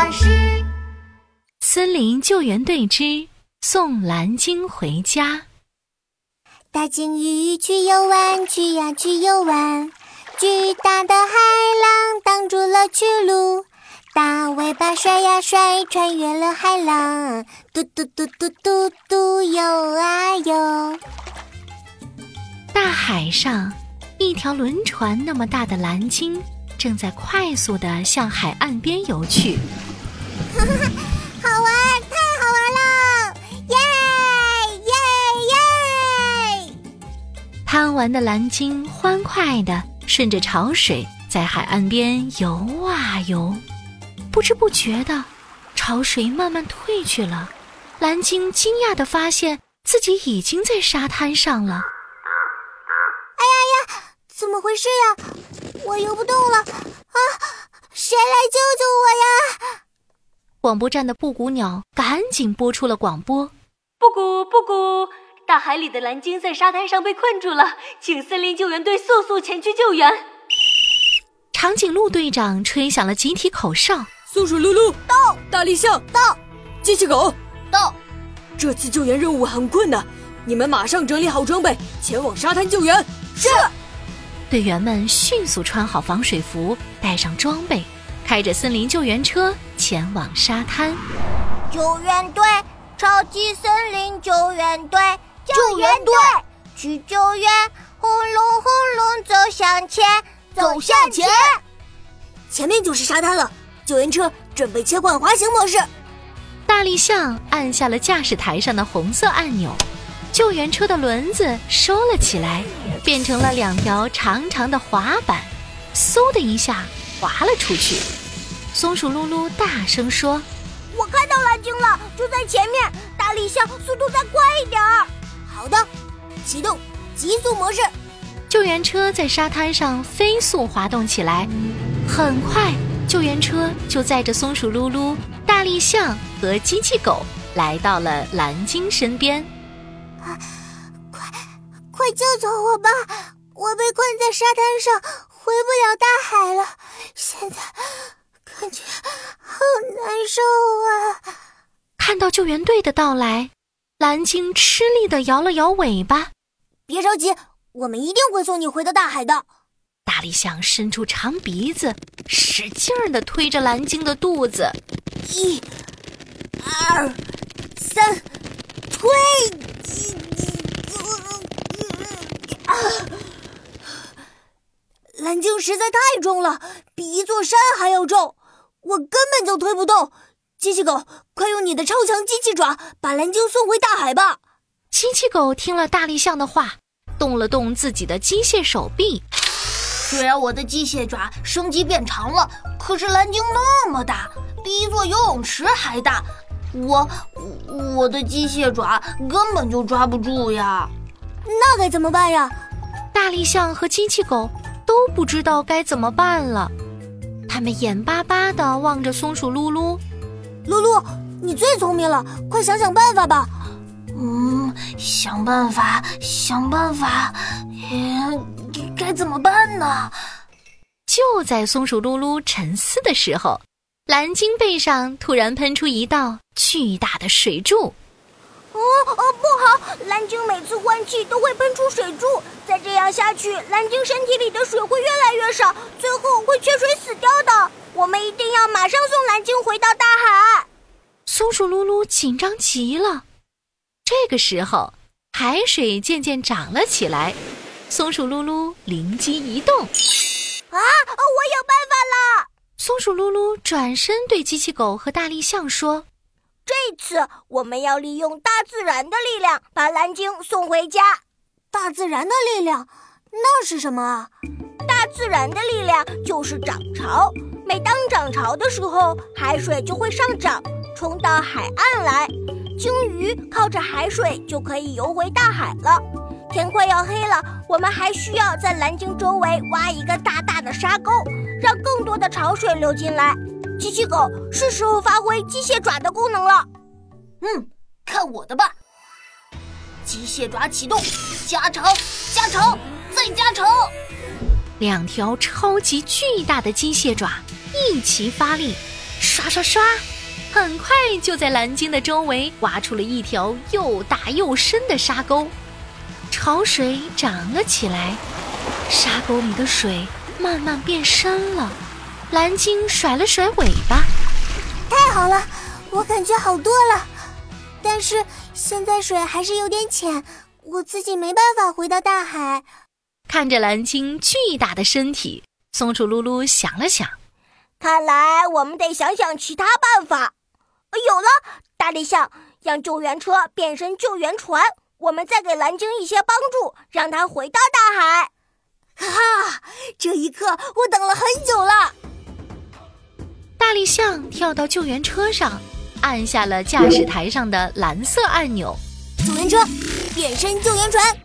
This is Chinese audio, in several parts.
巴士。森林救援队之送蓝鲸回家。大鲸鱼去游玩，去呀去游玩，巨大的海浪挡住了去路，大尾巴甩呀甩，穿越了海浪，嘟嘟嘟嘟嘟嘟游啊游。大海上，一条轮船那么大的蓝鲸正在快速地向海岸边游去。好玩，太好玩了！耶耶耶！贪玩的蓝鲸欢快的顺着潮水在海岸边游啊游，不知不觉的，潮水慢慢退去了。蓝鲸惊讶的发现自己已经在沙滩上了。哎呀呀，怎么回事呀？我游不动了啊！谁来救救我呀？广播站的布谷鸟赶紧播出了广播：“布谷布谷，大海里的蓝鲸在沙滩上被困住了，请森林救援队速速前去救援。”长颈鹿队长吹响了集体口哨：“松鼠噜噜到，大力象到，机器狗到。这次救援任务很困难，你们马上整理好装备，前往沙滩救援。”是。队员们迅速穿好防水服，带上装备。开着森林救援车前往沙滩，救援队，超级森林救援队，救援队去救援，轰隆轰隆走向前，走向前，前面就是沙滩了。救援车准备切换滑行模式。大力象按下了驾驶台上的红色按钮，救援车的轮子收了起来，变成了两条长长的滑板，嗖的一下滑了出去。松鼠噜噜大声说：“我看到蓝鲸了，就在前面。大力象，速度再快一点儿。”好的，启动极速模式。救援车在沙滩上飞速滑动起来，很快，救援车就载着松鼠噜噜、大力象和机器狗来到了蓝鲸身边。啊，快，快救救我吧！我被困在沙滩上，回不了大海了。现在。感觉好难受啊！看到救援队的到来，蓝鲸吃力的摇了摇尾巴。别着急，我们一定会送你回到大海的。大力象伸出长鼻子，使劲儿的推着蓝鲸的肚子。一、二、三，推！啊！蓝鲸实在太重了，比一座山还要重。我根本就推不动，机器狗，快用你的超强机器爪把蓝鲸送回大海吧！机器狗听了大力象的话，动了动自己的机械手臂。虽然我的机械爪升级变长了，可是蓝鲸那么大，比一座游泳池还大，我我的机械爪根本就抓不住呀！那该怎么办呀？大力象和机器狗都不知道该怎么办了。他们眼巴巴地望着松鼠噜噜，噜噜，你最聪明了，快想想办法吧。嗯，想办法，想办法，嗯该怎么办呢？就在松鼠噜噜沉思的时候，蓝鲸背上突然喷出一道巨大的水柱。哦哦，不好！蓝鲸每次换气都会喷出水柱，再这样下去，蓝鲸身体里的水会越来越少，最后会缺水死掉的。我们一定要马上送蓝鲸回到大海。松鼠噜噜紧张极了。这个时候，海水渐渐涨了起来。松鼠噜噜灵机一动：“啊，我有办法了！”松鼠噜噜转身对机器狗和大力象说。这次我们要利用大自然的力量把蓝鲸送回家。大自然的力量，那是什么啊？大自然的力量就是涨潮。每当涨潮的时候，海水就会上涨，冲到海岸来。鲸鱼靠着海水就可以游回大海了。天快要黑了，我们还需要在蓝鲸周围挖一个大大的沙沟，让更多的潮水流进来。机器狗是时候发挥机械爪的功能了。嗯，看我的吧！机械爪启动，加长，加长，再加长。两条超级巨大的机械爪一齐发力，刷刷刷，很快就在蓝鲸的周围挖出了一条又大又深的沙沟，潮水涨了起来，沙沟里的水慢慢变深了。蓝鲸甩了甩尾巴，太好了，我感觉好多了。但是现在水还是有点浅，我自己没办法回到大海。看着蓝鲸巨大的身体，松鼠噜噜想了想，看来我们得想想其他办法。有了，大力象，让救援车变身救援船，我们再给蓝鲸一些帮助，让它回到大海。哈哈，这一刻我等了很久了。大力象跳到救援车上，按下了驾驶台上的蓝色按钮。救援车变身救援船，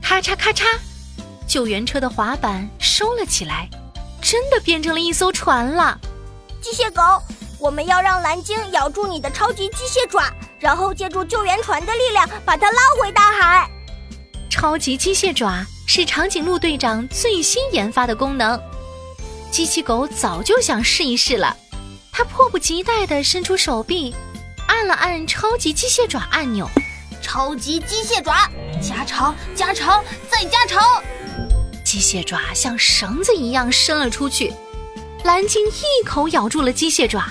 咔嚓咔嚓，救援车的滑板收了起来，真的变成了一艘船了。机械狗，我们要让蓝鲸咬住你的超级机械爪，然后借助救援船的力量把它拉回大海。超级机械爪是长颈鹿队长最新研发的功能，机器狗早就想试一试了。他迫不及待地伸出手臂，按了按超级机械爪按钮。超级机械爪，加长，加长，再加长。机械爪像绳子一样伸了出去。蓝鲸一口咬住了机械爪。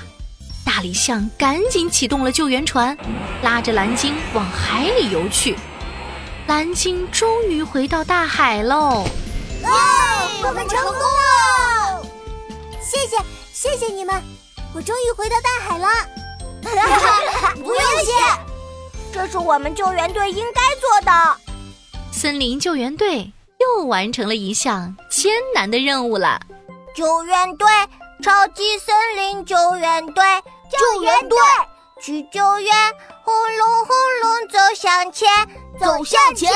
大力象赶紧启动了救援船，拉着蓝鲸往海里游去。蓝鲸终于回到大海喽！哦，我们成功了！谢谢，谢谢你们。我终于回到大海了，不用谢，这是我们救援队应该做的。森林救援队又完成了一项艰难的任务了。救援队，超级森林救援队，救援队去救援，轰隆轰隆走向前，走向前。